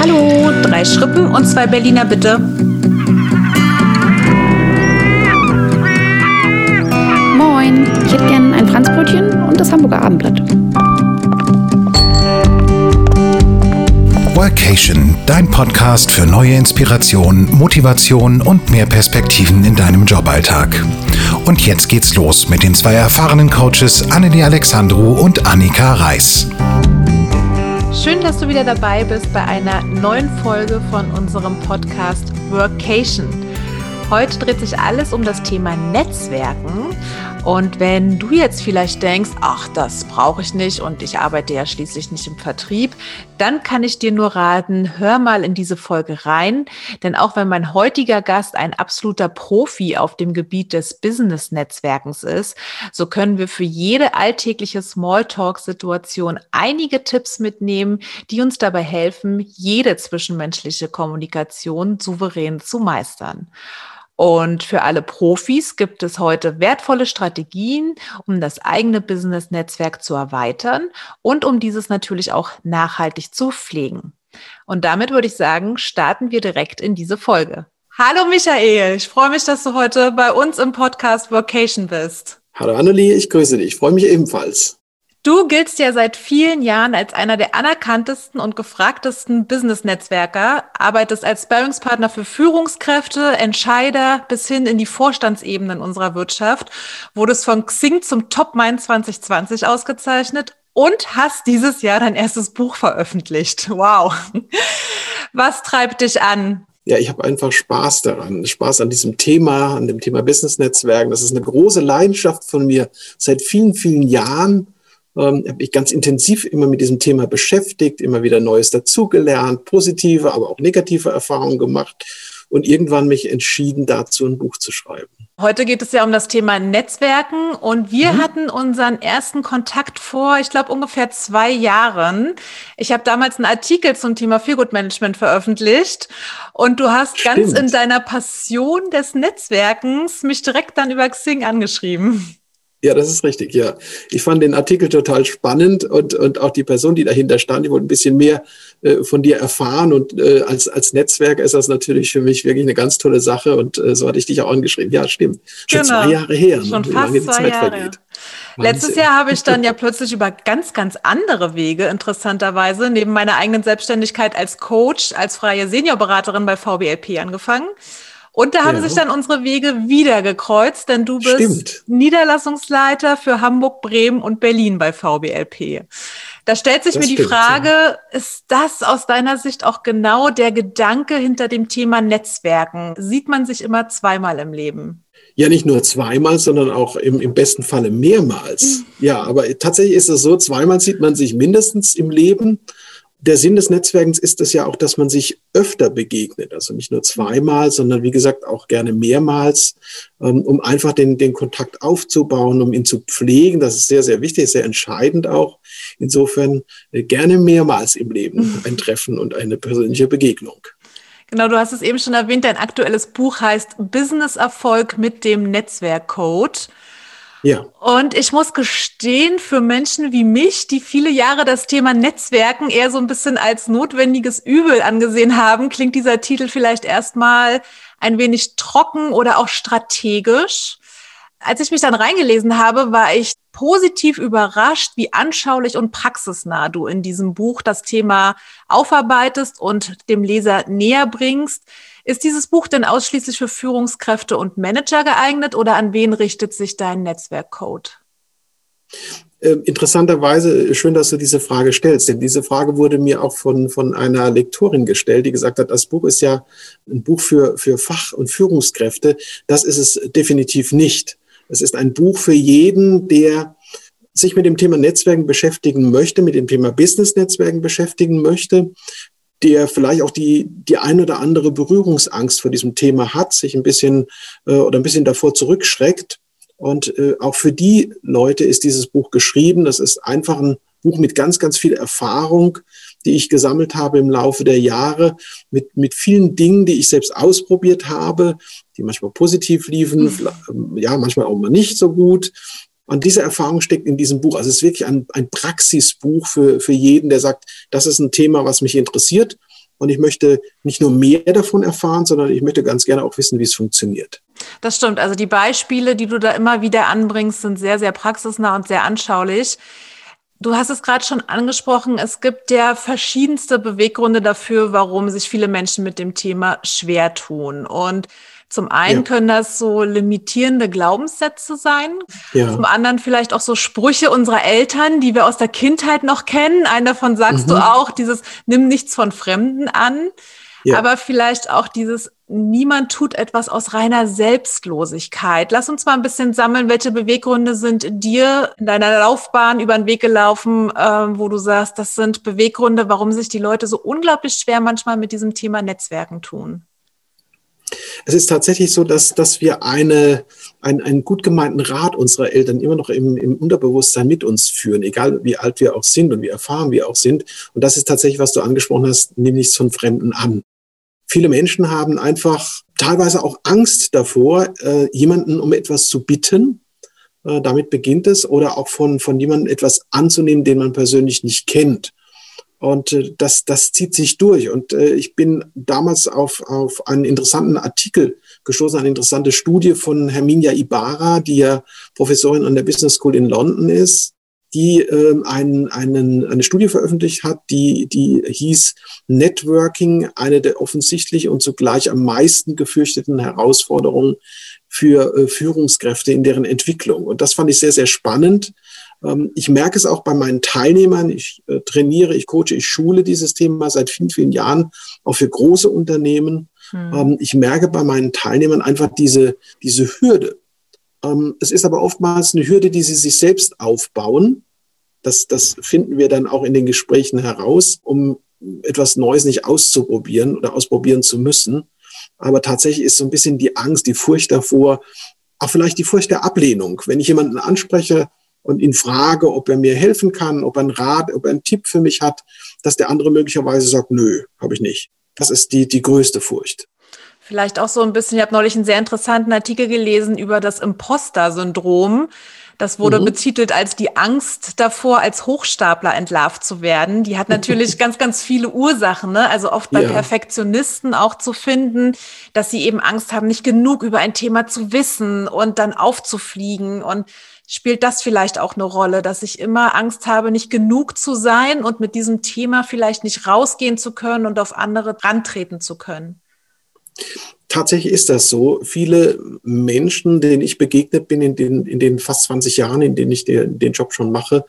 Hallo, drei Schrippen und zwei Berliner bitte. Moin, ich hätte gern ein Franzbrötchen und das Hamburger Abendblatt. Workation, dein Podcast für neue Inspiration, Motivation und mehr Perspektiven in deinem Joballtag. Und jetzt geht's los mit den zwei erfahrenen Coaches Annelie Alexandru und Annika Reis. Schön, dass du wieder dabei bist bei einer neuen Folge von unserem Podcast Workation. Heute dreht sich alles um das Thema Netzwerken und wenn du jetzt vielleicht denkst, ach, das brauche ich nicht und ich arbeite ja schließlich nicht im Vertrieb, dann kann ich dir nur raten, hör mal in diese Folge rein. Denn auch wenn mein heutiger Gast ein absoluter Profi auf dem Gebiet des Business-Netzwerkens ist, so können wir für jede alltägliche Smalltalk-Situation einige Tipps mitnehmen, die uns dabei helfen, jede zwischenmenschliche Kommunikation souverän zu meistern. Und für alle Profis gibt es heute wertvolle Strategien, um das eigene Business-Netzwerk zu erweitern und um dieses natürlich auch nachhaltig zu pflegen. Und damit würde ich sagen, starten wir direkt in diese Folge. Hallo Michael, ich freue mich, dass du heute bei uns im Podcast Vocation bist. Hallo Annelie, ich grüße dich. Ich freue mich ebenfalls. Du giltst ja seit vielen Jahren als einer der anerkanntesten und gefragtesten Business-Netzwerker, arbeitest als Sparringspartner für Führungskräfte, Entscheider bis hin in die Vorstandsebenen unserer Wirtschaft, wurdest von Xing zum Top Mind 2020 ausgezeichnet und hast dieses Jahr dein erstes Buch veröffentlicht. Wow. Was treibt dich an? Ja, ich habe einfach Spaß daran. Spaß an diesem Thema, an dem Thema Business-Netzwerken. Das ist eine große Leidenschaft von mir seit vielen, vielen Jahren ähm, habe ich ganz intensiv immer mit diesem Thema beschäftigt, immer wieder Neues dazugelernt, positive, aber auch negative Erfahrungen gemacht und irgendwann mich entschieden, dazu ein Buch zu schreiben. Heute geht es ja um das Thema Netzwerken und wir mhm. hatten unseren ersten Kontakt vor, ich glaube, ungefähr zwei Jahren. Ich habe damals einen Artikel zum Thema Feelgood Management veröffentlicht und du hast Stimmt. ganz in deiner Passion des Netzwerkens mich direkt dann über Xing angeschrieben. Ja, das ist richtig, ja. Ich fand den Artikel total spannend und, und auch die Person, die dahinter stand, die wollte ein bisschen mehr äh, von dir erfahren. Und äh, als, als Netzwerk ist das natürlich für mich wirklich eine ganz tolle Sache. Und äh, so hatte ich dich auch angeschrieben. Ja, stimmt. Schon genau. zwei Jahre her, Schon ne, wie lange die Zeit Jahre. vergeht. Letztes Jahr habe ich dann ja plötzlich über ganz, ganz andere Wege, interessanterweise, neben meiner eigenen Selbstständigkeit als Coach, als freie Seniorberaterin bei VBLP angefangen. Und da haben ja. sich dann unsere Wege wieder gekreuzt, denn du bist Stimmt. Niederlassungsleiter für Hamburg, Bremen und Berlin bei VBLP. Da stellt sich das mir die stimmt, Frage, ja. ist das aus deiner Sicht auch genau der Gedanke hinter dem Thema Netzwerken? Sieht man sich immer zweimal im Leben? Ja, nicht nur zweimal, sondern auch im, im besten Falle mehrmals. Mhm. Ja, aber tatsächlich ist es so, zweimal sieht man sich mindestens im Leben der Sinn des Netzwerkens ist es ja auch, dass man sich öfter begegnet. Also nicht nur zweimal, sondern wie gesagt auch gerne mehrmals, ähm, um einfach den, den Kontakt aufzubauen, um ihn zu pflegen. Das ist sehr, sehr wichtig, sehr entscheidend auch. Insofern äh, gerne mehrmals im Leben mhm. ein Treffen und eine persönliche Begegnung. Genau, du hast es eben schon erwähnt, dein aktuelles Buch heißt Business Erfolg mit dem Netzwerkcode. Ja. Und ich muss gestehen, für Menschen wie mich, die viele Jahre das Thema Netzwerken eher so ein bisschen als notwendiges Übel angesehen haben, klingt dieser Titel vielleicht erstmal ein wenig trocken oder auch strategisch. Als ich mich dann reingelesen habe, war ich positiv überrascht, wie anschaulich und praxisnah du in diesem Buch das Thema aufarbeitest und dem Leser näher bringst. Ist dieses Buch denn ausschließlich für Führungskräfte und Manager geeignet oder an wen richtet sich dein Netzwerkcode? Ähm, interessanterweise, schön, dass du diese Frage stellst, denn diese Frage wurde mir auch von, von einer Lektorin gestellt, die gesagt hat, das Buch ist ja ein Buch für, für Fach- und Führungskräfte. Das ist es definitiv nicht. Es ist ein Buch für jeden, der sich mit dem Thema Netzwerken beschäftigen möchte, mit dem Thema Business-Netzwerken beschäftigen möchte, der vielleicht auch die, die ein oder andere Berührungsangst vor diesem Thema hat, sich ein bisschen äh, oder ein bisschen davor zurückschreckt. Und äh, auch für die Leute ist dieses Buch geschrieben. Das ist einfach ein Buch mit ganz, ganz viel Erfahrung, die ich gesammelt habe im Laufe der Jahre, mit, mit vielen Dingen, die ich selbst ausprobiert habe, die manchmal positiv liefen, mhm. ja, manchmal auch mal nicht so gut. Und diese Erfahrung steckt in diesem Buch. Also es ist wirklich ein, ein Praxisbuch für, für jeden, der sagt, das ist ein Thema, was mich interessiert. Und ich möchte nicht nur mehr davon erfahren, sondern ich möchte ganz gerne auch wissen, wie es funktioniert. Das stimmt. Also die Beispiele, die du da immer wieder anbringst, sind sehr, sehr praxisnah und sehr anschaulich. Du hast es gerade schon angesprochen, es gibt ja verschiedenste Beweggründe dafür, warum sich viele Menschen mit dem Thema schwer tun. Und zum einen ja. können das so limitierende Glaubenssätze sein, ja. zum anderen vielleicht auch so Sprüche unserer Eltern, die wir aus der Kindheit noch kennen. Einen davon sagst mhm. du auch, dieses Nimm nichts von Fremden an. Ja. Aber vielleicht auch dieses Niemand tut etwas aus reiner Selbstlosigkeit. Lass uns mal ein bisschen sammeln, welche Beweggründe sind dir in deiner Laufbahn über den Weg gelaufen, äh, wo du sagst, das sind Beweggründe, warum sich die Leute so unglaublich schwer manchmal mit diesem Thema Netzwerken tun. Es ist tatsächlich so, dass, dass wir eine, einen, einen gut gemeinten Rat unserer Eltern immer noch im, im Unterbewusstsein mit uns führen, egal wie alt wir auch sind und wie erfahren wir auch sind. Und das ist tatsächlich, was du angesprochen hast, nimm nichts von Fremden an. Viele Menschen haben einfach teilweise auch Angst davor, äh, jemanden um etwas zu bitten. Äh, damit beginnt es. Oder auch von, von jemandem etwas anzunehmen, den man persönlich nicht kennt. Und äh, das, das zieht sich durch. Und äh, ich bin damals auf, auf einen interessanten Artikel gestoßen, eine interessante Studie von Herminia Ibarra, die ja Professorin an der Business School in London ist, die ähm, einen, einen, eine Studie veröffentlicht hat, die, die hieß Networking, eine der offensichtlich und zugleich am meisten gefürchteten Herausforderungen für äh, Führungskräfte in deren Entwicklung. Und das fand ich sehr, sehr spannend. Ähm, ich merke es auch bei meinen Teilnehmern. Ich äh, trainiere, ich coache, ich schule dieses Thema seit vielen, vielen Jahren, auch für große Unternehmen. Hm. Ähm, ich merke bei meinen Teilnehmern einfach diese, diese Hürde. Ähm, es ist aber oftmals eine Hürde, die sie sich selbst aufbauen das, das finden wir dann auch in den Gesprächen heraus, um etwas Neues nicht auszuprobieren oder ausprobieren zu müssen. Aber tatsächlich ist so ein bisschen die Angst, die Furcht davor, auch vielleicht die Furcht der Ablehnung. Wenn ich jemanden anspreche und ihn frage, ob er mir helfen kann, ob er einen Rat, ob er einen Tipp für mich hat, dass der andere möglicherweise sagt, nö, habe ich nicht. Das ist die, die größte Furcht. Vielleicht auch so ein bisschen, ich habe neulich einen sehr interessanten Artikel gelesen über das Imposter-Syndrom. Das wurde mhm. betitelt als die Angst davor, als Hochstapler entlarvt zu werden. Die hat natürlich ganz, ganz viele Ursachen. Ne? Also oft bei ja. Perfektionisten auch zu finden, dass sie eben Angst haben, nicht genug über ein Thema zu wissen und dann aufzufliegen. Und spielt das vielleicht auch eine Rolle, dass ich immer Angst habe, nicht genug zu sein und mit diesem Thema vielleicht nicht rausgehen zu können und auf andere rantreten zu können? tatsächlich ist das so. Viele Menschen, denen ich begegnet bin in den, in den fast 20 Jahren, in denen ich den, den Job schon mache,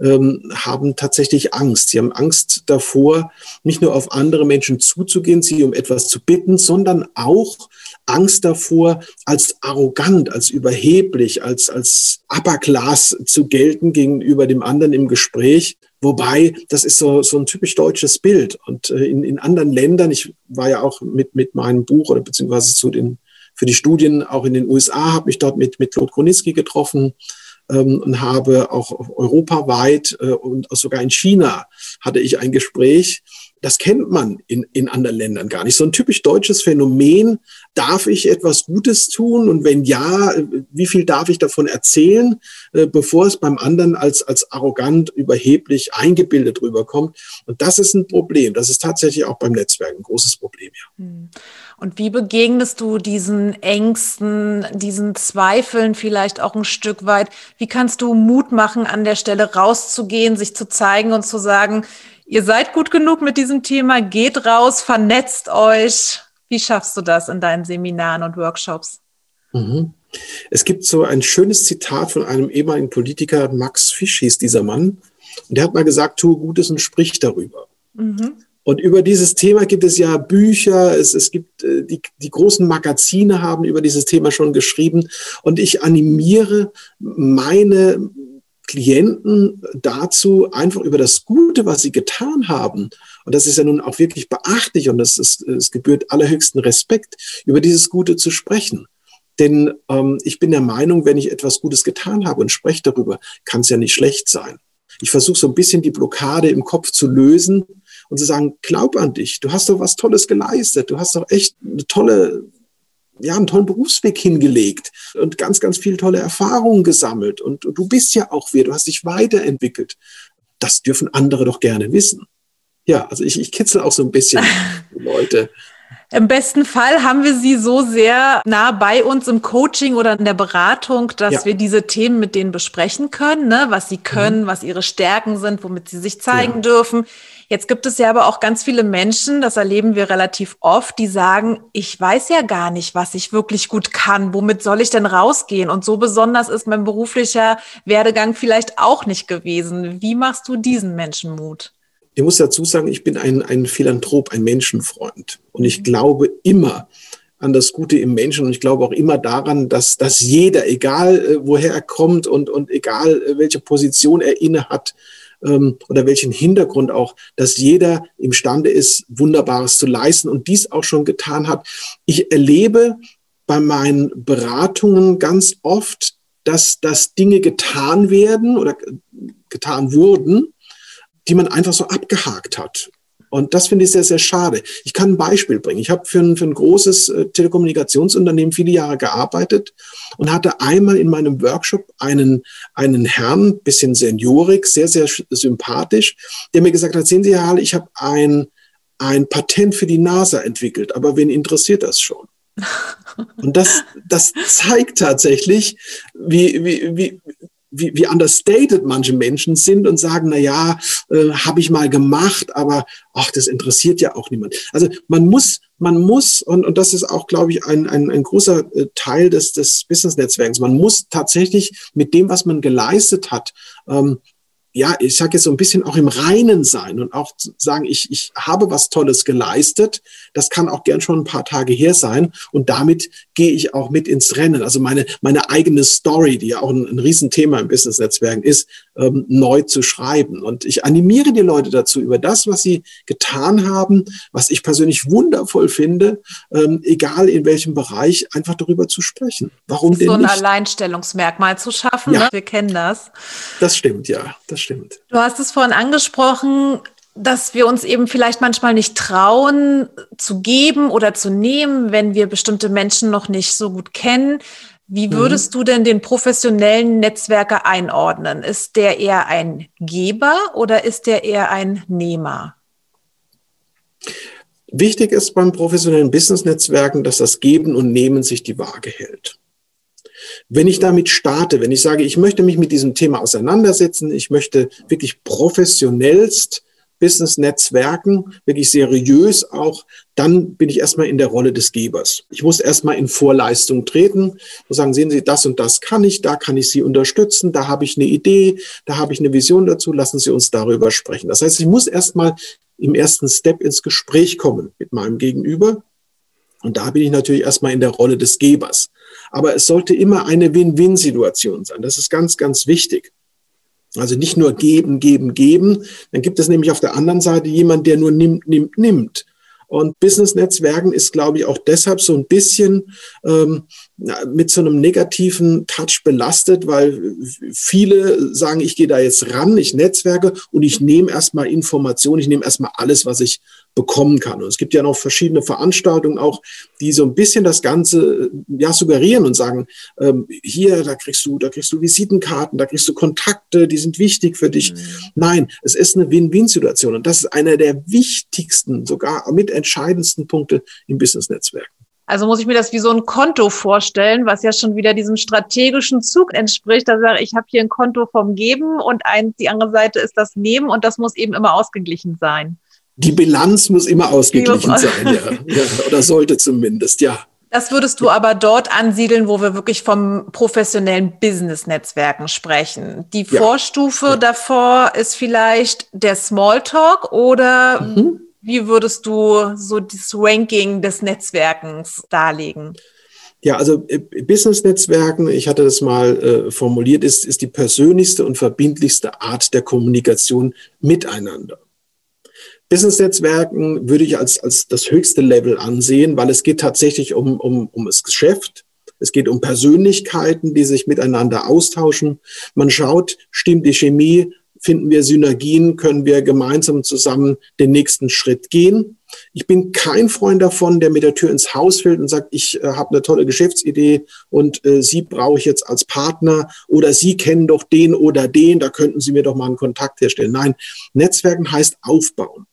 ähm, haben tatsächlich Angst. Sie haben Angst davor, nicht nur auf andere Menschen zuzugehen, sie um etwas zu bitten, sondern auch Angst davor, als arrogant, als überheblich, als, als Upper Class zu gelten gegenüber dem anderen im Gespräch. Wobei, das ist so, so ein typisch deutsches Bild. Und äh, in, in anderen Ländern, ich war ja auch mit, mit meinem Buch oder beziehungsweise zu den, für die Studien auch in den USA, habe mich dort mit, mit Claude Kroniski getroffen ähm, und habe auch europaweit äh, und sogar in China hatte ich ein Gespräch das kennt man in, in anderen Ländern gar nicht. So ein typisch deutsches Phänomen, darf ich etwas Gutes tun? Und wenn ja, wie viel darf ich davon erzählen, äh, bevor es beim anderen als, als arrogant, überheblich, eingebildet rüberkommt? Und das ist ein Problem. Das ist tatsächlich auch beim Netzwerk ein großes Problem, ja. Hm. Und wie begegnest du diesen Ängsten, diesen Zweifeln vielleicht auch ein Stück weit? Wie kannst du Mut machen, an der Stelle rauszugehen, sich zu zeigen und zu sagen, Ihr seid gut genug mit diesem Thema, geht raus, vernetzt euch. Wie schaffst du das in deinen Seminaren und Workshops? Mhm. Es gibt so ein schönes Zitat von einem ehemaligen Politiker, Max Fisch hieß dieser Mann. Und der hat mal gesagt, tue Gutes und sprich darüber. Mhm. Und über dieses Thema gibt es ja Bücher, es, es gibt äh, die, die großen Magazine haben über dieses Thema schon geschrieben. Und ich animiere meine Klienten dazu, einfach über das Gute, was sie getan haben, und das ist ja nun auch wirklich beachtlich und das ist, es gebührt allerhöchsten Respekt, über dieses Gute zu sprechen. Denn ähm, ich bin der Meinung, wenn ich etwas Gutes getan habe und spreche darüber, kann es ja nicht schlecht sein. Ich versuche so ein bisschen die Blockade im Kopf zu lösen und zu sagen, glaub an dich, du hast doch was Tolles geleistet, du hast doch echt eine tolle ja, einen tollen Berufsweg hingelegt und ganz, ganz viele tolle Erfahrungen gesammelt. Und, und du bist ja auch wer, du hast dich weiterentwickelt. Das dürfen andere doch gerne wissen. Ja, also ich, ich kitzel auch so ein bisschen Leute. Im besten Fall haben wir sie so sehr nah bei uns im Coaching oder in der Beratung, dass ja. wir diese Themen mit denen besprechen können, ne? was sie können, mhm. was ihre Stärken sind, womit sie sich zeigen ja. dürfen. Jetzt gibt es ja aber auch ganz viele Menschen, das erleben wir relativ oft, die sagen, ich weiß ja gar nicht, was ich wirklich gut kann. Womit soll ich denn rausgehen? Und so besonders ist mein beruflicher Werdegang vielleicht auch nicht gewesen. Wie machst du diesen Menschen Mut? Ich muss dazu sagen, ich bin ein, ein Philanthrop, ein Menschenfreund. Und ich glaube immer an das Gute im Menschen. Und ich glaube auch immer daran, dass, dass jeder, egal äh, woher er kommt und, und egal äh, welche Position er inne hat, ähm, oder welchen Hintergrund auch, dass jeder imstande ist, Wunderbares zu leisten und dies auch schon getan hat. Ich erlebe bei meinen Beratungen ganz oft, dass, dass Dinge getan werden oder getan wurden, die man einfach so abgehakt hat. Und das finde ich sehr, sehr schade. Ich kann ein Beispiel bringen. Ich habe für ein, für ein großes äh, Telekommunikationsunternehmen viele Jahre gearbeitet und hatte einmal in meinem Workshop einen, einen Herrn, bisschen seniorig, sehr, sehr sympathisch, der mir gesagt hat, sehen Sie, Herr Halle, ich habe ein, ein Patent für die NASA entwickelt, aber wen interessiert das schon? Und das, das zeigt tatsächlich, wie, wie, wie, wie, wie understated manche Menschen sind und sagen, na ja, äh, habe ich mal gemacht, aber ach, das interessiert ja auch niemand. Also man muss, man muss, und, und das ist auch, glaube ich, ein, ein, ein großer äh, Teil des, des Business-Netzwerks, man muss tatsächlich mit dem, was man geleistet hat, ähm, ja, ich sage jetzt so ein bisschen auch im Reinen sein und auch sagen, ich, ich habe was Tolles geleistet. Das kann auch gern schon ein paar Tage her sein. Und damit gehe ich auch mit ins Rennen. Also meine, meine eigene Story, die ja auch ein, ein Riesenthema im Business-Netzwerken ist, ähm, neu zu schreiben. Und ich animiere die Leute dazu, über das, was sie getan haben, was ich persönlich wundervoll finde, ähm, egal in welchem Bereich, einfach darüber zu sprechen. Warum denn So ein nicht? Alleinstellungsmerkmal zu schaffen, ja. ne? wir kennen das. Das stimmt, ja, das stimmt. Du hast es vorhin angesprochen, dass wir uns eben vielleicht manchmal nicht trauen zu geben oder zu nehmen, wenn wir bestimmte Menschen noch nicht so gut kennen. Wie mhm. würdest mhm. du denn den professionellen Netzwerker einordnen? Ist der eher ein Geber oder ist der eher ein Nehmer? Wichtig ist beim professionellen Business-Netzwerken, dass das Geben und Nehmen sich die Waage hält. Wenn ich damit starte, wenn ich sage, ich möchte mich mit diesem Thema auseinandersetzen, ich möchte wirklich professionellst Business-Netzwerken, wirklich seriös auch, dann bin ich erstmal in der Rolle des Gebers. Ich muss erstmal in Vorleistung treten und sagen, sehen Sie, das und das kann ich, da kann ich Sie unterstützen, da habe ich eine Idee, da habe ich eine Vision dazu, lassen Sie uns darüber sprechen. Das heißt, ich muss erstmal im ersten Step ins Gespräch kommen mit meinem Gegenüber. Und da bin ich natürlich erstmal in der Rolle des Gebers. Aber es sollte immer eine Win-Win-Situation sein. Das ist ganz, ganz wichtig. Also nicht nur geben, geben, geben. Dann gibt es nämlich auf der anderen Seite jemand, der nur nimmt, nimmt, nimmt. Und Business-Netzwerken ist, glaube ich, auch deshalb so ein bisschen ähm, mit so einem negativen Touch belastet, weil viele sagen, ich gehe da jetzt ran, ich netzwerke und ich nehme erstmal Informationen, ich nehme erstmal alles, was ich bekommen kann. Und es gibt ja noch verschiedene Veranstaltungen auch, die so ein bisschen das Ganze ja suggerieren und sagen, ähm, hier, da kriegst du, da kriegst du Visitenkarten, da kriegst du Kontakte, die sind wichtig für dich. Mhm. Nein, es ist eine Win-Win-Situation und das ist einer der wichtigsten, sogar mit entscheidendsten Punkte im Business-Netzwerk. Also muss ich mir das wie so ein Konto vorstellen, was ja schon wieder diesem strategischen Zug entspricht. Da sage ich, ich habe hier ein Konto vom Geben und ein, die andere Seite ist das Nehmen und das muss eben immer ausgeglichen sein die Bilanz muss immer ausgeglichen sein, ja. ja. Oder sollte zumindest, ja. Das würdest du aber dort ansiedeln, wo wir wirklich vom professionellen Business-Netzwerken sprechen. Die ja. Vorstufe ja. davor ist vielleicht der Smalltalk oder mhm. wie würdest du so das Ranking des Netzwerkens darlegen? Ja, also äh, Business-Netzwerken, ich hatte das mal äh, formuliert, ist, ist die persönlichste und verbindlichste Art der Kommunikation miteinander. Business-Netzwerken würde ich als, als das höchste Level ansehen, weil es geht tatsächlich um, um, um das Geschäft. Es geht um Persönlichkeiten, die sich miteinander austauschen. Man schaut, stimmt die Chemie finden wir Synergien, können wir gemeinsam zusammen den nächsten Schritt gehen. Ich bin kein Freund davon, der mit der Tür ins Haus fällt und sagt, ich äh, habe eine tolle Geschäftsidee und äh, Sie brauche ich jetzt als Partner oder Sie kennen doch den oder den, da könnten Sie mir doch mal einen Kontakt herstellen. Nein, Netzwerken heißt aufbauen.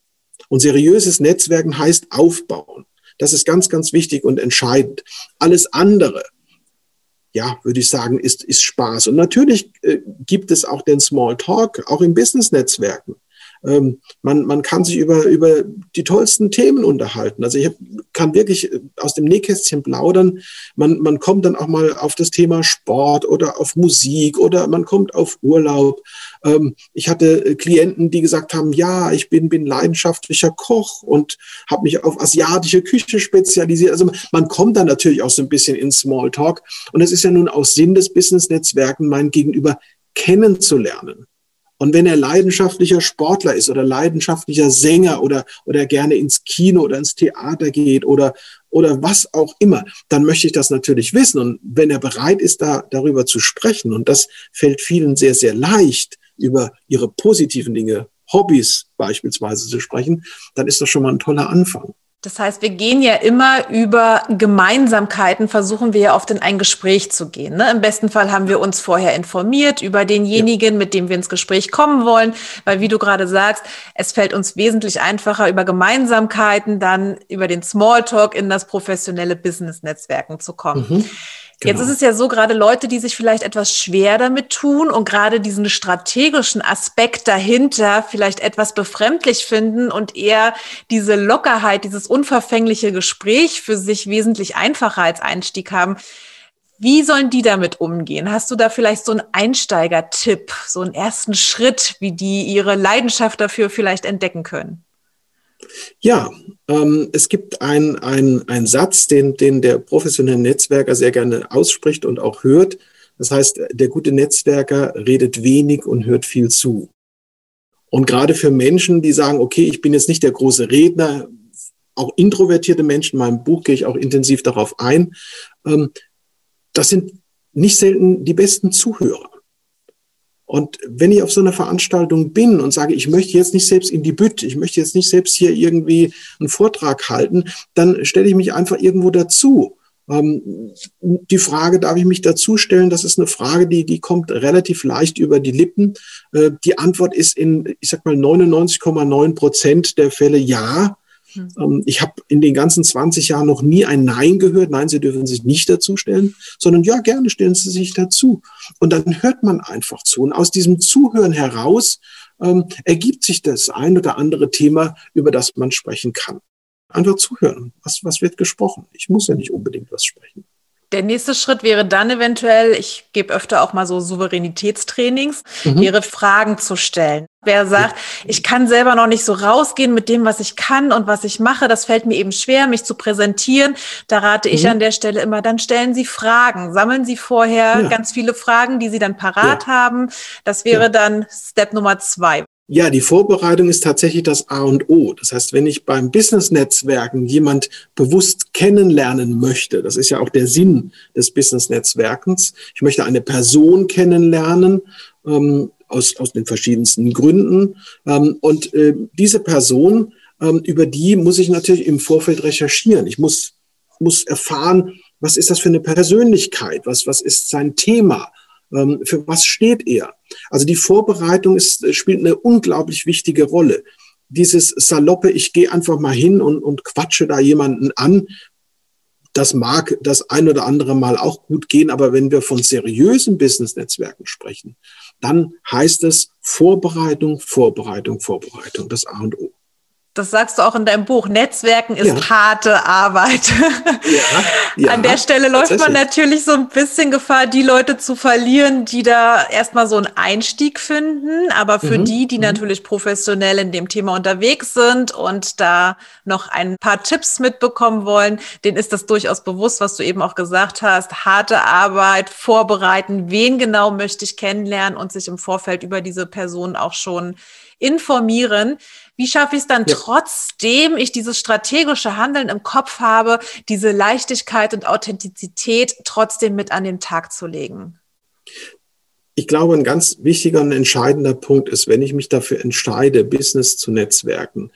Und seriöses Netzwerken heißt aufbauen. Das ist ganz, ganz wichtig und entscheidend. Alles andere, ja, würde ich sagen, ist, ist Spaß. Und natürlich äh, gibt es auch den Small Talk, auch in Business-Netzwerken. Ähm, man, man kann sich über, über die tollsten Themen unterhalten. Also ich hab, kann wirklich äh, aus dem Nähkästchen plaudern. Man, man kommt dann auch mal auf das Thema Sport oder auf Musik oder man kommt auf Urlaub. Ähm, ich hatte äh, Klienten, die gesagt haben, ja, ich bin, bin leidenschaftlicher Koch und habe mich auf asiatische Küche spezialisiert. Also man kommt dann natürlich auch so ein bisschen in Smalltalk. Und es ist ja nun auch Sinn des Business-Netzwerken, mein Gegenüber kennenzulernen. Und wenn er leidenschaftlicher Sportler ist oder leidenschaftlicher Sänger oder, oder gerne ins Kino oder ins Theater geht oder, oder was auch immer, dann möchte ich das natürlich wissen. Und wenn er bereit ist, da, darüber zu sprechen, und das fällt vielen sehr, sehr leicht, über ihre positiven Dinge, Hobbys beispielsweise zu sprechen, dann ist das schon mal ein toller Anfang. Das heißt, wir gehen ja immer über Gemeinsamkeiten, versuchen wir ja oft in ein Gespräch zu gehen. Ne? Im besten Fall haben wir uns vorher informiert über denjenigen, ja. mit dem wir ins Gespräch kommen wollen, weil wie du gerade sagst, es fällt uns wesentlich einfacher, über Gemeinsamkeiten dann über den Smalltalk in das professionelle Business-Netzwerken zu kommen. Mhm. Genau. Jetzt ist es ja so, gerade Leute, die sich vielleicht etwas schwer damit tun und gerade diesen strategischen Aspekt dahinter vielleicht etwas befremdlich finden und eher diese Lockerheit, dieses unverfängliche Gespräch für sich wesentlich einfacher als Einstieg haben. Wie sollen die damit umgehen? Hast du da vielleicht so einen Einsteigertipp, so einen ersten Schritt, wie die ihre Leidenschaft dafür vielleicht entdecken können? Ja, ähm, es gibt einen ein Satz, den, den der professionelle Netzwerker sehr gerne ausspricht und auch hört. Das heißt, der gute Netzwerker redet wenig und hört viel zu. Und gerade für Menschen, die sagen, okay, ich bin jetzt nicht der große Redner, auch introvertierte Menschen, in meinem Buch gehe ich auch intensiv darauf ein, ähm, das sind nicht selten die besten Zuhörer. Und wenn ich auf so einer Veranstaltung bin und sage, ich möchte jetzt nicht selbst in die Bütt, ich möchte jetzt nicht selbst hier irgendwie einen Vortrag halten, dann stelle ich mich einfach irgendwo dazu. Ähm, die Frage, darf ich mich dazu stellen? Das ist eine Frage, die, die kommt relativ leicht über die Lippen. Äh, die Antwort ist in, ich sag mal, 99,9 Prozent der Fälle ja. Mhm. Ich habe in den ganzen 20 Jahren noch nie ein Nein gehört. Nein, Sie dürfen sich nicht dazu stellen, sondern ja, gerne stellen Sie sich dazu. Und dann hört man einfach zu. Und aus diesem Zuhören heraus ähm, ergibt sich das ein oder andere Thema, über das man sprechen kann. Einfach zuhören. Was, was wird gesprochen? Ich muss ja nicht unbedingt was sprechen. Der nächste Schritt wäre dann eventuell, ich gebe öfter auch mal so Souveränitätstrainings, mhm. ihre Fragen zu stellen. Wer sagt, ich kann selber noch nicht so rausgehen mit dem, was ich kann und was ich mache, das fällt mir eben schwer, mich zu präsentieren. Da rate ich mhm. an der Stelle immer, dann stellen Sie Fragen, sammeln Sie vorher ja. ganz viele Fragen, die Sie dann parat ja. haben. Das wäre ja. dann Step Nummer zwei. Ja, die Vorbereitung ist tatsächlich das A und O. Das heißt, wenn ich beim Business-Netzwerken jemand bewusst kennenlernen möchte, das ist ja auch der Sinn des Business-Netzwerkens, ich möchte eine Person kennenlernen, ähm, aus, aus den verschiedensten Gründen. Ähm, und äh, diese Person, ähm, über die muss ich natürlich im Vorfeld recherchieren. Ich muss, muss erfahren, was ist das für eine Persönlichkeit? Was, was ist sein Thema? Ähm, für was steht er? Also die Vorbereitung ist, spielt eine unglaublich wichtige Rolle. Dieses saloppe, ich gehe einfach mal hin und, und quatsche da jemanden an, das mag das ein oder andere Mal auch gut gehen, aber wenn wir von seriösen Business-Netzwerken sprechen, dann heißt es Vorbereitung, Vorbereitung, Vorbereitung, das A und O. Das sagst du auch in deinem Buch. Netzwerken ist ja. harte Arbeit. Ja, ja, An der Stelle läuft man natürlich so ein bisschen Gefahr, die Leute zu verlieren, die da erstmal so einen Einstieg finden. Aber für mhm. die, die mhm. natürlich professionell in dem Thema unterwegs sind und da noch ein paar Tipps mitbekommen wollen, denen ist das durchaus bewusst, was du eben auch gesagt hast. Harte Arbeit, vorbereiten, wen genau möchte ich kennenlernen und sich im Vorfeld über diese Person auch schon informieren. Wie schaffe ich es dann ja. trotzdem, ich dieses strategische Handeln im Kopf habe, diese Leichtigkeit und Authentizität trotzdem mit an den Tag zu legen? Ich glaube, ein ganz wichtiger und entscheidender Punkt ist, wenn ich mich dafür entscheide, Business zu netzwerken,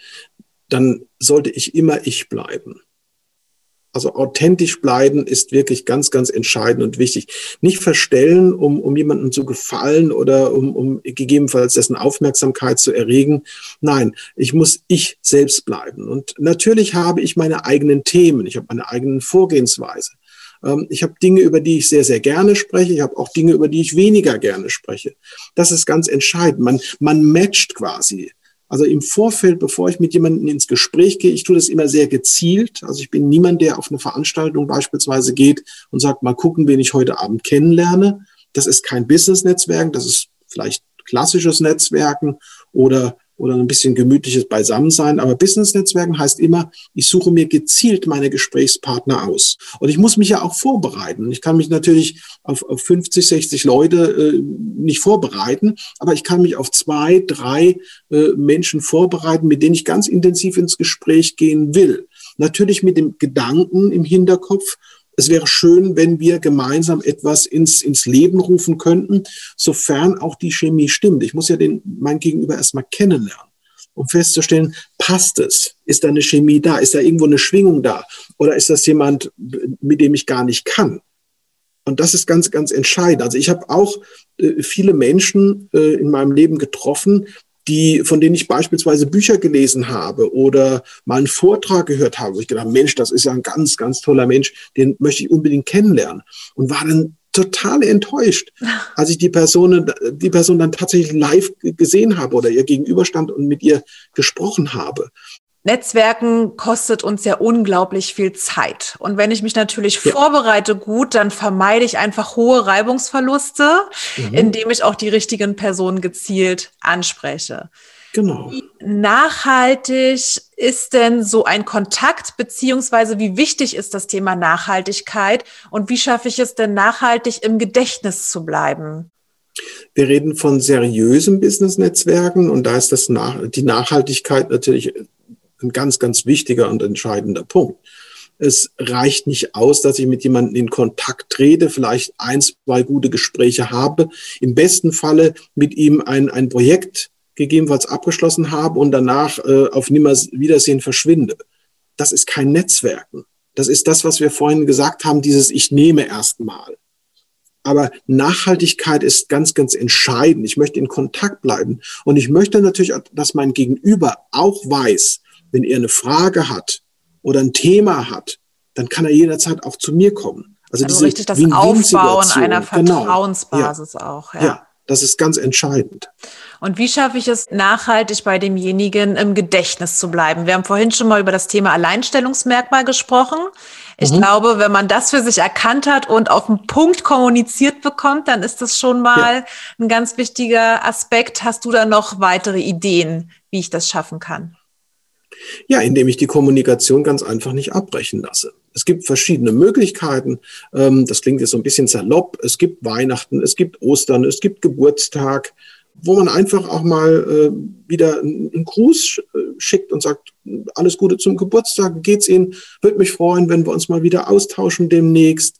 dann sollte ich immer ich bleiben. Also authentisch bleiben ist wirklich ganz, ganz entscheidend und wichtig. Nicht verstellen, um, um jemandem zu gefallen oder um, um gegebenenfalls dessen Aufmerksamkeit zu erregen. Nein, ich muss ich selbst bleiben. Und natürlich habe ich meine eigenen Themen, ich habe meine eigenen Vorgehensweise. Ähm, ich habe Dinge, über die ich sehr, sehr gerne spreche. Ich habe auch Dinge, über die ich weniger gerne spreche. Das ist ganz entscheidend. Man, man matcht quasi. Also im Vorfeld, bevor ich mit jemandem ins Gespräch gehe, ich tue das immer sehr gezielt. Also ich bin niemand, der auf eine Veranstaltung beispielsweise geht und sagt, mal gucken, wen ich heute Abend kennenlerne. Das ist kein Business-Netzwerk, das ist vielleicht klassisches Netzwerken oder oder ein bisschen gemütliches Beisammensein. Aber Business-Netzwerken heißt immer, ich suche mir gezielt meine Gesprächspartner aus. Und ich muss mich ja auch vorbereiten. Ich kann mich natürlich auf, auf 50, 60 Leute äh, nicht vorbereiten, aber ich kann mich auf zwei, drei äh, Menschen vorbereiten, mit denen ich ganz intensiv ins Gespräch gehen will. Natürlich mit dem Gedanken im Hinterkopf, es wäre schön, wenn wir gemeinsam etwas ins, ins Leben rufen könnten, sofern auch die Chemie stimmt. Ich muss ja den, mein Gegenüber erstmal kennenlernen, um festzustellen, passt es? Ist da eine Chemie da? Ist da irgendwo eine Schwingung da? Oder ist das jemand, mit dem ich gar nicht kann? Und das ist ganz, ganz entscheidend. Also ich habe auch äh, viele Menschen äh, in meinem Leben getroffen, die, von denen ich beispielsweise Bücher gelesen habe oder mal einen Vortrag gehört habe, wo ich gedacht, Mensch, das ist ja ein ganz, ganz toller Mensch, den möchte ich unbedingt kennenlernen. Und war dann total enttäuscht, als ich die Person, die Person dann tatsächlich live gesehen habe oder ihr gegenüberstand und mit ihr gesprochen habe. Netzwerken kostet uns ja unglaublich viel Zeit. Und wenn ich mich natürlich ja. vorbereite gut, dann vermeide ich einfach hohe Reibungsverluste, mhm. indem ich auch die richtigen Personen gezielt anspreche. Genau. Wie nachhaltig ist denn so ein Kontakt, beziehungsweise wie wichtig ist das Thema Nachhaltigkeit und wie schaffe ich es denn nachhaltig im Gedächtnis zu bleiben? Wir reden von seriösen Business-Netzwerken und da ist das nach, die Nachhaltigkeit natürlich ein ganz, ganz wichtiger und entscheidender Punkt. Es reicht nicht aus, dass ich mit jemandem in Kontakt trete, vielleicht ein, zwei gute Gespräche habe, im besten Falle mit ihm ein, ein Projekt gegebenenfalls abgeschlossen habe und danach äh, auf Nimmerwiedersehen verschwinde. Das ist kein Netzwerken. Das ist das, was wir vorhin gesagt haben, dieses Ich nehme erstmal. Aber Nachhaltigkeit ist ganz, ganz entscheidend. Ich möchte in Kontakt bleiben. Und ich möchte natürlich, dass mein Gegenüber auch weiß, wenn er eine Frage hat oder ein Thema hat, dann kann er jederzeit auch zu mir kommen. Also, also richtig das Aufbauen einer genau. Vertrauensbasis genau. ja. auch. Ja. ja, das ist ganz entscheidend. Und wie schaffe ich es nachhaltig bei demjenigen im Gedächtnis zu bleiben? Wir haben vorhin schon mal über das Thema Alleinstellungsmerkmal gesprochen. Ich mhm. glaube, wenn man das für sich erkannt hat und auf den Punkt kommuniziert bekommt, dann ist das schon mal ja. ein ganz wichtiger Aspekt. Hast du da noch weitere Ideen, wie ich das schaffen kann? Ja, indem ich die Kommunikation ganz einfach nicht abbrechen lasse. Es gibt verschiedene Möglichkeiten. Ähm, das klingt jetzt so ein bisschen salopp. Es gibt Weihnachten, es gibt Ostern, es gibt Geburtstag, wo man einfach auch mal äh, wieder einen Gruß äh, schickt und sagt, alles Gute zum Geburtstag, geht's Ihnen? Würde mich freuen, wenn wir uns mal wieder austauschen demnächst.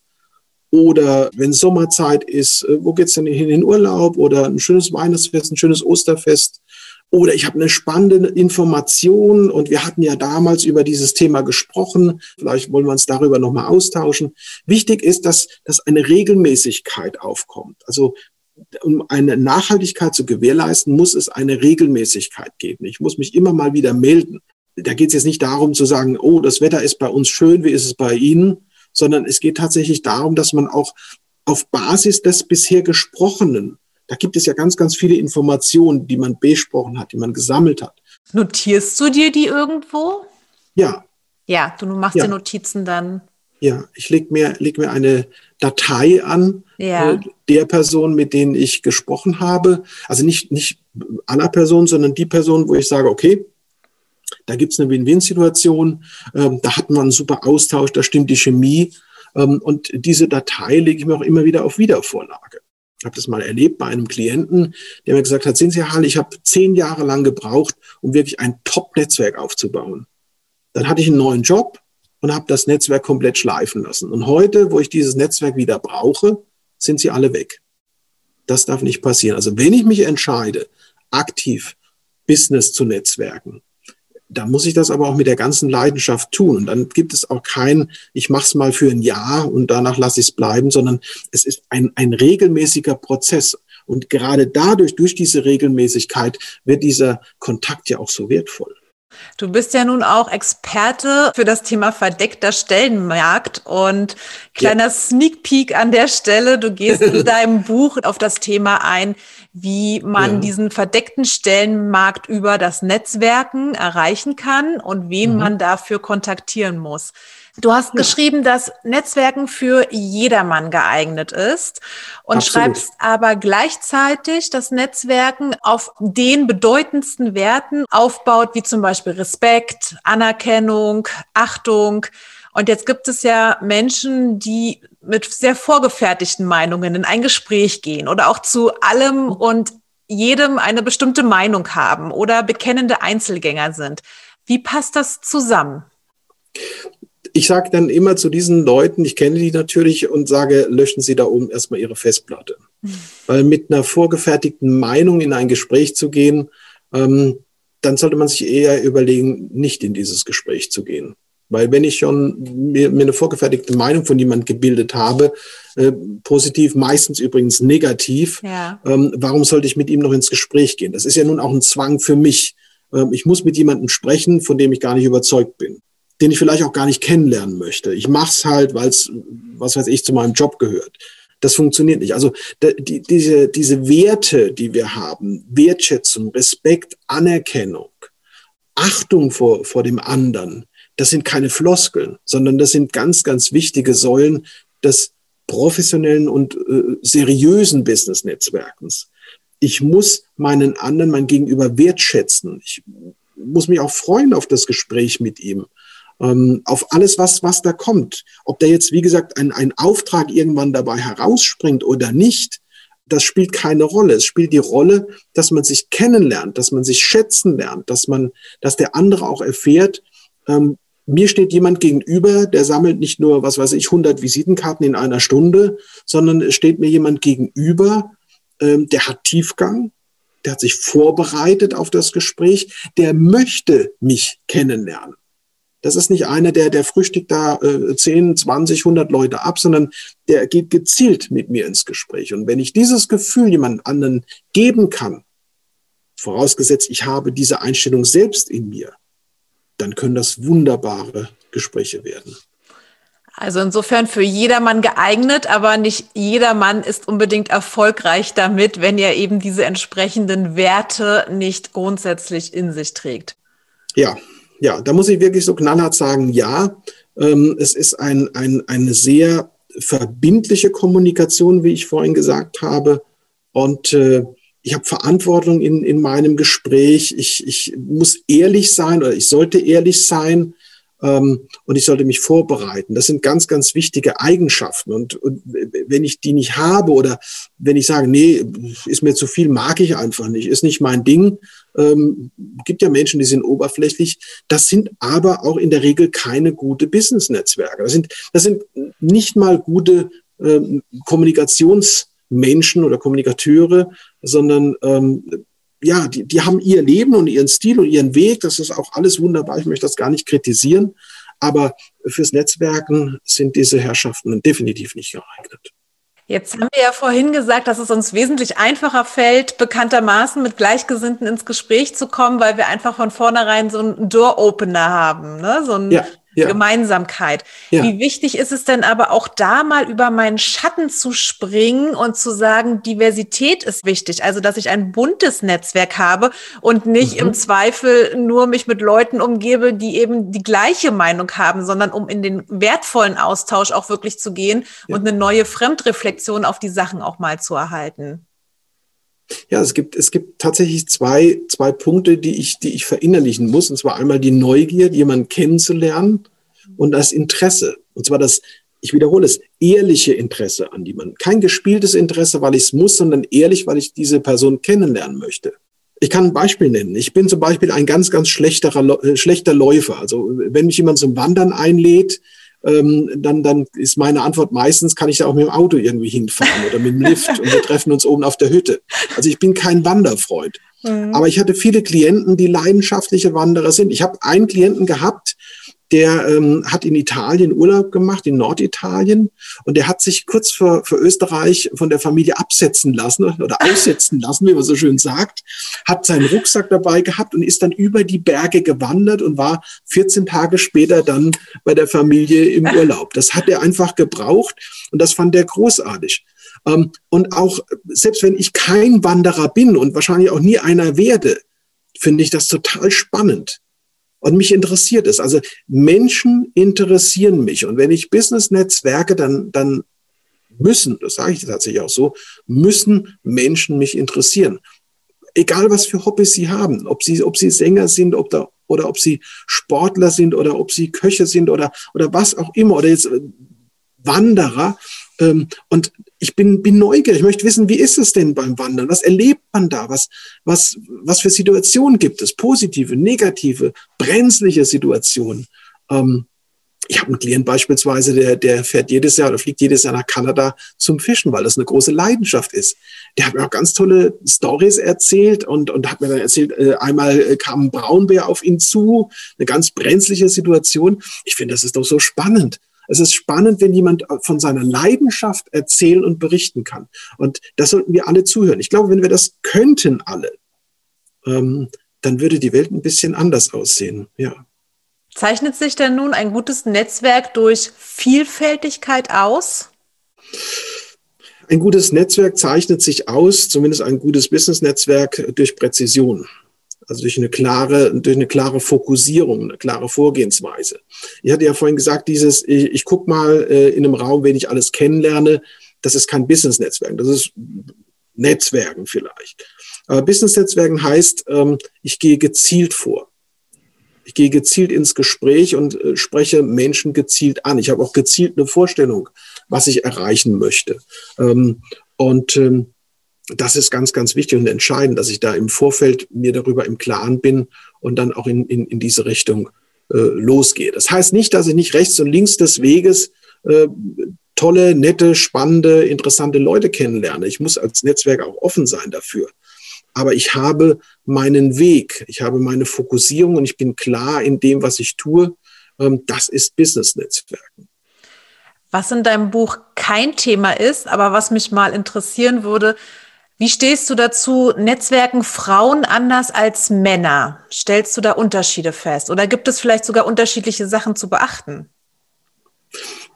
Oder wenn Sommerzeit ist, äh, wo geht's denn hin in den Urlaub? Oder ein schönes Weihnachtsfest, ein schönes Osterfest. Oder ich habe eine spannende Information und wir hatten ja damals über dieses Thema gesprochen. Vielleicht wollen wir uns darüber nochmal austauschen. Wichtig ist, dass, dass eine Regelmäßigkeit aufkommt. Also um eine Nachhaltigkeit zu gewährleisten, muss es eine Regelmäßigkeit geben. Ich muss mich immer mal wieder melden. Da geht es jetzt nicht darum zu sagen, oh, das Wetter ist bei uns schön, wie ist es bei Ihnen, sondern es geht tatsächlich darum, dass man auch auf Basis des bisher Gesprochenen da gibt es ja ganz, ganz viele Informationen, die man besprochen hat, die man gesammelt hat. Notierst du dir die irgendwo? Ja. Ja, du machst ja. die Notizen dann. Ja, ich lege mir, leg mir eine Datei an ja. äh, der Person, mit denen ich gesprochen habe. Also nicht, nicht aller Personen, sondern die Person, wo ich sage, okay, da gibt es eine Win-Win-Situation, ähm, da hatten wir einen super Austausch, da stimmt die Chemie. Ähm, und diese Datei lege ich mir auch immer wieder auf Wiedervorlage. Ich habe das mal erlebt bei einem Klienten, der mir gesagt hat, sehen Sie, Herr Hall, ich habe zehn Jahre lang gebraucht, um wirklich ein Top-Netzwerk aufzubauen. Dann hatte ich einen neuen Job und habe das Netzwerk komplett schleifen lassen. Und heute, wo ich dieses Netzwerk wieder brauche, sind sie alle weg. Das darf nicht passieren. Also wenn ich mich entscheide, aktiv Business zu netzwerken, da muss ich das aber auch mit der ganzen Leidenschaft tun. Und dann gibt es auch kein, ich mache es mal für ein Jahr und danach lasse ich es bleiben, sondern es ist ein, ein regelmäßiger Prozess. Und gerade dadurch, durch diese Regelmäßigkeit, wird dieser Kontakt ja auch so wertvoll. Du bist ja nun auch Experte für das Thema verdeckter Stellenmarkt und kleiner ja. Sneak Peek an der Stelle. Du gehst in deinem Buch auf das Thema ein, wie man ja. diesen verdeckten Stellenmarkt über das Netzwerken erreichen kann und wen mhm. man dafür kontaktieren muss. Du hast ja. geschrieben, dass Netzwerken für jedermann geeignet ist und Absolut. schreibst aber gleichzeitig, dass Netzwerken auf den bedeutendsten Werten aufbaut, wie zum Beispiel Respekt, Anerkennung, Achtung. Und jetzt gibt es ja Menschen, die mit sehr vorgefertigten Meinungen in ein Gespräch gehen oder auch zu allem und jedem eine bestimmte Meinung haben oder bekennende Einzelgänger sind. Wie passt das zusammen? ich sage dann immer zu diesen Leuten, ich kenne die natürlich und sage, löschen Sie da oben erstmal Ihre Festplatte. Weil mit einer vorgefertigten Meinung in ein Gespräch zu gehen, ähm, dann sollte man sich eher überlegen, nicht in dieses Gespräch zu gehen. Weil wenn ich schon mir, mir eine vorgefertigte Meinung von jemand gebildet habe, äh, positiv, meistens übrigens negativ, ja. ähm, warum sollte ich mit ihm noch ins Gespräch gehen? Das ist ja nun auch ein Zwang für mich. Ähm, ich muss mit jemandem sprechen, von dem ich gar nicht überzeugt bin den ich vielleicht auch gar nicht kennenlernen möchte. Ich mache es halt, weil es, was weiß ich, zu meinem Job gehört. Das funktioniert nicht. Also die, diese, diese Werte, die wir haben, Wertschätzung, Respekt, Anerkennung, Achtung vor, vor dem anderen, das sind keine Floskeln, sondern das sind ganz, ganz wichtige Säulen des professionellen und äh, seriösen Business-Netzwerkens. Ich muss meinen anderen, mein Gegenüber wertschätzen. Ich muss mich auch freuen auf das Gespräch mit ihm ähm, auf alles, was, was da kommt. Ob da jetzt, wie gesagt, ein, ein Auftrag irgendwann dabei herausspringt oder nicht, das spielt keine Rolle. Es spielt die Rolle, dass man sich kennenlernt, dass man sich schätzen lernt, dass man, dass der andere auch erfährt, ähm, mir steht jemand gegenüber, der sammelt nicht nur, was weiß ich, 100 Visitenkarten in einer Stunde, sondern es steht mir jemand gegenüber, ähm, der hat Tiefgang, der hat sich vorbereitet auf das Gespräch, der möchte mich kennenlernen. Das ist nicht einer, der, der frühstückt da äh, 10, 20, 100 Leute ab, sondern der geht gezielt mit mir ins Gespräch. Und wenn ich dieses Gefühl jemand anderen geben kann, vorausgesetzt, ich habe diese Einstellung selbst in mir, dann können das wunderbare Gespräche werden. Also insofern für jedermann geeignet, aber nicht jedermann ist unbedingt erfolgreich damit, wenn er eben diese entsprechenden Werte nicht grundsätzlich in sich trägt. Ja, ja, da muss ich wirklich so knallhart sagen, ja, ähm, es ist ein, ein, eine sehr verbindliche Kommunikation, wie ich vorhin gesagt habe. Und äh, ich habe Verantwortung in, in meinem Gespräch. Ich, ich muss ehrlich sein oder ich sollte ehrlich sein ähm, und ich sollte mich vorbereiten. Das sind ganz, ganz wichtige Eigenschaften. Und, und wenn ich die nicht habe oder wenn ich sage, nee, ist mir zu viel, mag ich einfach nicht, ist nicht mein Ding, ähm, gibt ja Menschen, die sind oberflächlich. Das sind aber auch in der Regel keine gute Business-Netzwerke. Das sind, das sind nicht mal gute ähm, Kommunikationsmenschen oder Kommunikateure, sondern ähm, ja, die, die haben ihr Leben und ihren Stil und ihren Weg. Das ist auch alles wunderbar. Ich möchte das gar nicht kritisieren. Aber fürs Netzwerken sind diese Herrschaften definitiv nicht geeignet. Jetzt haben wir ja vorhin gesagt, dass es uns wesentlich einfacher fällt, bekanntermaßen mit Gleichgesinnten ins Gespräch zu kommen, weil wir einfach von vornherein so einen Door-Opener haben, ne? so ein ja ja. Gemeinsamkeit. Ja. Wie wichtig ist es denn aber auch da mal über meinen Schatten zu springen und zu sagen, Diversität ist wichtig. Also, dass ich ein buntes Netzwerk habe und nicht mhm. im Zweifel nur mich mit Leuten umgebe, die eben die gleiche Meinung haben, sondern um in den wertvollen Austausch auch wirklich zu gehen ja. und eine neue Fremdreflexion auf die Sachen auch mal zu erhalten. Ja, es gibt, es gibt tatsächlich zwei, zwei Punkte, die ich, die ich verinnerlichen muss. Und zwar einmal die Neugier, jemanden kennenzulernen und das Interesse. Und zwar das, ich wiederhole es, ehrliche Interesse an jemanden. Kein gespieltes Interesse, weil ich es muss, sondern ehrlich, weil ich diese Person kennenlernen möchte. Ich kann ein Beispiel nennen. Ich bin zum Beispiel ein ganz, ganz schlechterer, äh, schlechter Läufer. Also wenn mich jemand zum Wandern einlädt, ähm, dann, dann ist meine Antwort meistens, kann ich da auch mit dem Auto irgendwie hinfahren oder mit dem Lift und wir treffen uns oben auf der Hütte. Also ich bin kein Wanderfreund. Mhm. Aber ich hatte viele Klienten, die leidenschaftliche Wanderer sind. Ich habe einen Klienten gehabt, der ähm, hat in Italien Urlaub gemacht, in Norditalien, und der hat sich kurz vor, vor Österreich von der Familie absetzen lassen oder aussetzen lassen, wie man so schön sagt, hat seinen Rucksack dabei gehabt und ist dann über die Berge gewandert und war 14 Tage später dann bei der Familie im Urlaub. Das hat er einfach gebraucht und das fand er großartig. Ähm, und auch, selbst wenn ich kein Wanderer bin und wahrscheinlich auch nie einer werde, finde ich das total spannend. Und mich interessiert es. Also Menschen interessieren mich. Und wenn ich Business-Netzwerke, dann, dann müssen, das sage ich tatsächlich auch so, müssen Menschen mich interessieren. Egal was für Hobbys sie haben, ob sie, ob sie Sänger sind, ob da, oder ob sie Sportler sind oder ob sie Köche sind oder, oder was auch immer oder jetzt Wanderer. Ähm, und ich bin, bin neugierig, ich möchte wissen, wie ist es denn beim Wandern? Was erlebt man da? Was, was, was für Situationen gibt es? Positive, negative, brenzliche Situationen. Ähm, ich habe einen Klient beispielsweise, der, der fährt jedes Jahr oder fliegt jedes Jahr nach Kanada zum Fischen, weil das eine große Leidenschaft ist. Der hat mir auch ganz tolle Stories erzählt und, und hat mir dann erzählt, äh, einmal äh, kam ein Braunbär auf ihn zu, eine ganz brenzliche Situation. Ich finde, das ist doch so spannend. Es ist spannend, wenn jemand von seiner Leidenschaft erzählen und berichten kann. Und das sollten wir alle zuhören. Ich glaube, wenn wir das könnten alle, ähm, dann würde die Welt ein bisschen anders aussehen. Ja. Zeichnet sich denn nun ein gutes Netzwerk durch Vielfältigkeit aus? Ein gutes Netzwerk zeichnet sich aus, zumindest ein gutes Business-Netzwerk, durch Präzision. Also durch eine klare, durch eine klare Fokussierung, eine klare Vorgehensweise. Ich hatte ja vorhin gesagt, dieses, ich, ich gucke mal äh, in einem Raum, wenn ich alles kennenlerne, das ist kein Business-Netzwerk, das ist Netzwerken vielleicht. Aber Business-Netzwerken heißt, ähm, ich gehe gezielt vor. Ich gehe gezielt ins Gespräch und äh, spreche Menschen gezielt an. Ich habe auch gezielt eine Vorstellung, was ich erreichen möchte. Ähm, und ähm, das ist ganz, ganz wichtig und entscheidend, dass ich da im Vorfeld mir darüber im Klaren bin und dann auch in, in, in diese Richtung äh, losgehe. Das heißt nicht, dass ich nicht rechts und links des Weges äh, tolle, nette, spannende, interessante Leute kennenlerne. Ich muss als Netzwerk auch offen sein dafür. Aber ich habe meinen Weg, ich habe meine Fokussierung und ich bin klar in dem, was ich tue. Ähm, das ist Business-Netzwerken. Was in deinem Buch kein Thema ist, aber was mich mal interessieren würde, wie stehst du dazu? Netzwerken Frauen anders als Männer? Stellst du da Unterschiede fest? Oder gibt es vielleicht sogar unterschiedliche Sachen zu beachten?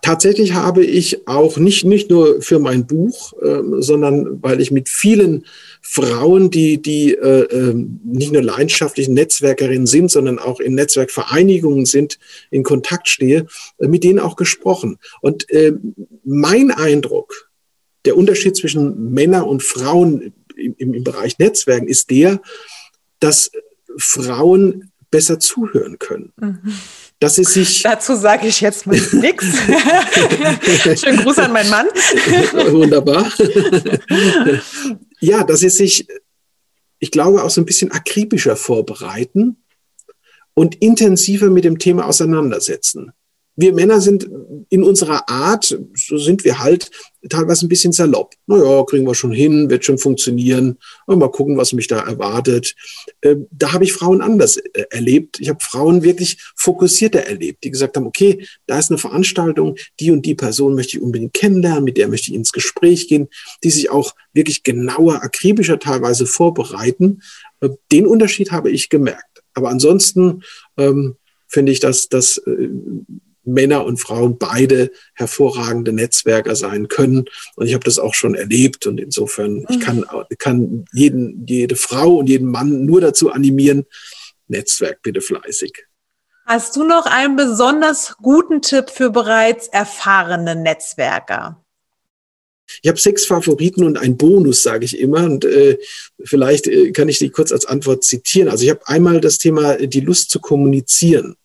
Tatsächlich habe ich auch nicht, nicht nur für mein Buch, äh, sondern weil ich mit vielen Frauen, die, die äh, ähm, nicht nur leidenschaftliche Netzwerkerinnen sind, sondern auch in Netzwerkvereinigungen sind, in Kontakt stehe, äh, mit denen auch gesprochen. Und äh, mein Eindruck, der Unterschied zwischen Männern und Frauen im, im Bereich Netzwerken ist der, dass Frauen besser zuhören können. Mhm. Dass sie sich Dazu sage ich jetzt mal nichts. Schönen Gruß an meinen Mann. Wunderbar. ja, dass sie sich, ich glaube, auch so ein bisschen akribischer vorbereiten und intensiver mit dem Thema auseinandersetzen wir Männer sind in unserer Art, so sind wir halt teilweise ein bisschen salopp. Naja, kriegen wir schon hin, wird schon funktionieren. Mal gucken, was mich da erwartet. Ähm, da habe ich Frauen anders äh, erlebt. Ich habe Frauen wirklich fokussierter erlebt, die gesagt haben, okay, da ist eine Veranstaltung, die und die Person möchte ich unbedingt kennenlernen, mit der möchte ich ins Gespräch gehen, die sich auch wirklich genauer, akribischer teilweise vorbereiten. Äh, den Unterschied habe ich gemerkt. Aber ansonsten ähm, finde ich, dass, dass äh, Männer und Frauen beide hervorragende Netzwerker sein können. Und ich habe das auch schon erlebt. Und insofern, ich kann, kann jeden, jede Frau und jeden Mann nur dazu animieren, Netzwerk bitte fleißig. Hast du noch einen besonders guten Tipp für bereits erfahrene Netzwerker? Ich habe sechs Favoriten und einen Bonus, sage ich immer. Und äh, vielleicht äh, kann ich die kurz als Antwort zitieren. Also ich habe einmal das Thema die Lust zu kommunizieren.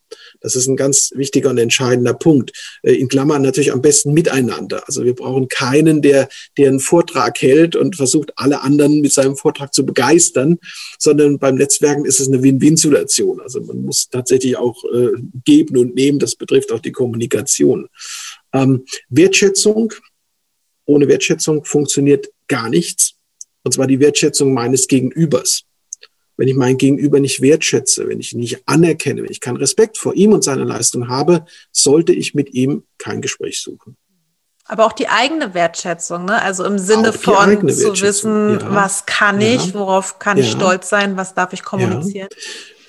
Das ist ein ganz wichtiger und entscheidender Punkt. Äh, in Klammern natürlich am besten miteinander. Also wir brauchen keinen, der, der einen Vortrag hält und versucht, alle anderen mit seinem Vortrag zu begeistern, sondern beim Netzwerken ist es eine Win-Win-Situation. Also man muss tatsächlich auch äh, geben und nehmen. Das betrifft auch die Kommunikation. Ähm, Wertschätzung. Ohne Wertschätzung funktioniert gar nichts. Und zwar die Wertschätzung meines Gegenübers wenn ich mein Gegenüber nicht wertschätze, wenn ich ihn nicht anerkenne, wenn ich keinen Respekt vor ihm und seiner Leistung habe, sollte ich mit ihm kein Gespräch suchen. Aber auch die eigene Wertschätzung, ne? also im Sinne von zu wissen, ja. was kann ich, ja. worauf kann ja. ich stolz sein, was darf ich kommunizieren.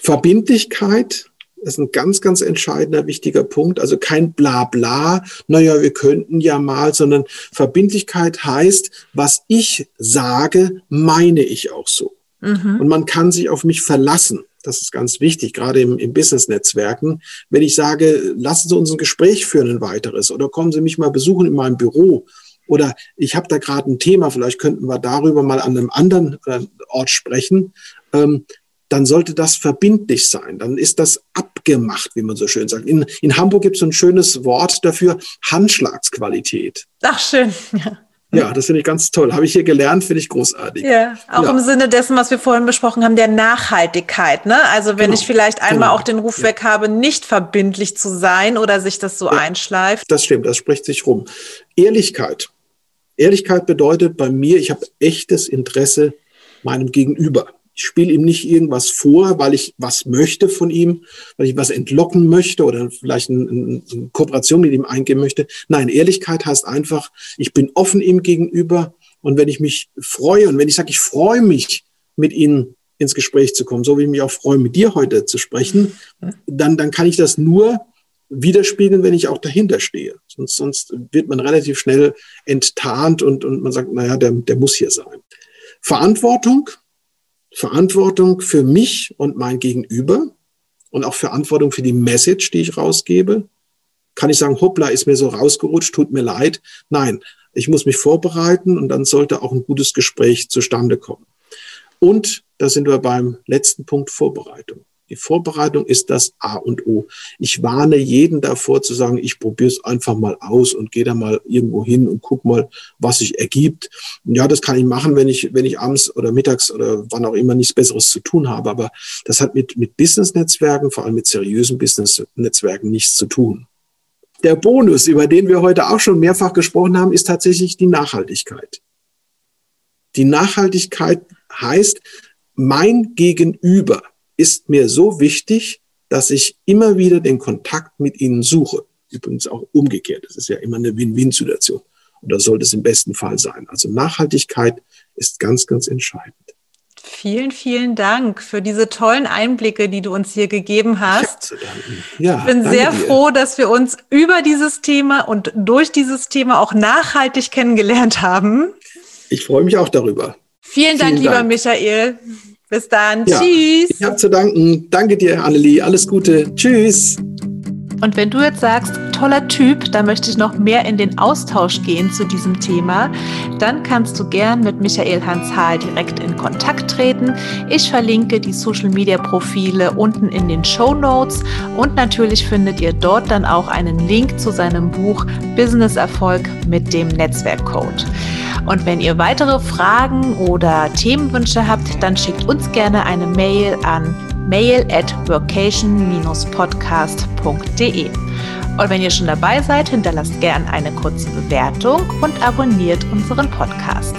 Verbindlichkeit ist ein ganz, ganz entscheidender, wichtiger Punkt. Also kein Blabla, naja, wir könnten ja mal, sondern Verbindlichkeit heißt, was ich sage, meine ich auch so. Mhm. Und man kann sich auf mich verlassen. Das ist ganz wichtig, gerade im, im Business-Netzwerken. Wenn ich sage, lassen Sie uns ein Gespräch führen, ein weiteres, oder kommen Sie mich mal besuchen in meinem Büro, oder ich habe da gerade ein Thema, vielleicht könnten wir darüber mal an einem anderen äh, Ort sprechen, ähm, dann sollte das verbindlich sein. Dann ist das abgemacht, wie man so schön sagt. In, in Hamburg gibt es ein schönes Wort dafür, Handschlagsqualität. Ach, schön. Ja. Ja, das finde ich ganz toll. Habe ich hier gelernt, finde ich großartig. Ja, auch ja. im Sinne dessen, was wir vorhin besprochen haben, der Nachhaltigkeit. Ne? Also wenn genau. ich vielleicht einmal genau. auch den Ruf ja. weg habe, nicht verbindlich zu sein oder sich das so ja. einschleift. Das stimmt, das spricht sich rum. Ehrlichkeit. Ehrlichkeit bedeutet bei mir, ich habe echtes Interesse meinem Gegenüber. Ich spiele ihm nicht irgendwas vor, weil ich was möchte von ihm, weil ich was entlocken möchte oder vielleicht eine, eine Kooperation mit ihm eingehen möchte. Nein, Ehrlichkeit heißt einfach, ich bin offen ihm gegenüber und wenn ich mich freue und wenn ich sage, ich freue mich, mit ihm ins Gespräch zu kommen, so wie ich mich auch freue, mit dir heute zu sprechen, dann, dann kann ich das nur widerspiegeln, wenn ich auch dahinter stehe. Sonst, sonst wird man relativ schnell enttarnt und, und man sagt, naja, der, der muss hier sein. Verantwortung Verantwortung für mich und mein Gegenüber und auch Verantwortung für die Message, die ich rausgebe. Kann ich sagen, hoppla, ist mir so rausgerutscht, tut mir leid. Nein, ich muss mich vorbereiten und dann sollte auch ein gutes Gespräch zustande kommen. Und da sind wir beim letzten Punkt Vorbereitung. Die Vorbereitung ist das A und O. Ich warne jeden davor zu sagen, ich probiere es einfach mal aus und gehe da mal irgendwo hin und guck mal, was sich ergibt. Und ja, das kann ich machen, wenn ich, wenn ich abends oder mittags oder wann auch immer nichts Besseres zu tun habe. Aber das hat mit, mit Business-Netzwerken, vor allem mit seriösen Business-Netzwerken nichts zu tun. Der Bonus, über den wir heute auch schon mehrfach gesprochen haben, ist tatsächlich die Nachhaltigkeit. Die Nachhaltigkeit heißt, mein Gegenüber ist mir so wichtig, dass ich immer wieder den Kontakt mit ihnen suche. Übrigens auch umgekehrt. Das ist ja immer eine Win-Win-Situation. Und das sollte es im besten Fall sein. Also Nachhaltigkeit ist ganz, ganz entscheidend. Vielen, vielen Dank für diese tollen Einblicke, die du uns hier gegeben hast. Ja, ich bin sehr dir. froh, dass wir uns über dieses Thema und durch dieses Thema auch nachhaltig kennengelernt haben. Ich freue mich auch darüber. Vielen, vielen Dank, lieber Dank. Michael. Bis dann. Ja, Tschüss. Ich habe zu danken. Danke dir, Annelie. Alles Gute. Tschüss. Und wenn du jetzt sagst, toller Typ, da möchte ich noch mehr in den Austausch gehen zu diesem Thema, dann kannst du gern mit Michael Hans Hahl direkt in Kontakt treten. Ich verlinke die Social Media Profile unten in den Show Notes und natürlich findet ihr dort dann auch einen Link zu seinem Buch Business Erfolg mit dem Netzwerkcode. Und wenn ihr weitere Fragen oder Themenwünsche habt, dann schickt uns gerne eine Mail an mail at vocation-podcast.de. Und wenn ihr schon dabei seid, hinterlasst gerne eine kurze Bewertung und abonniert unseren Podcast.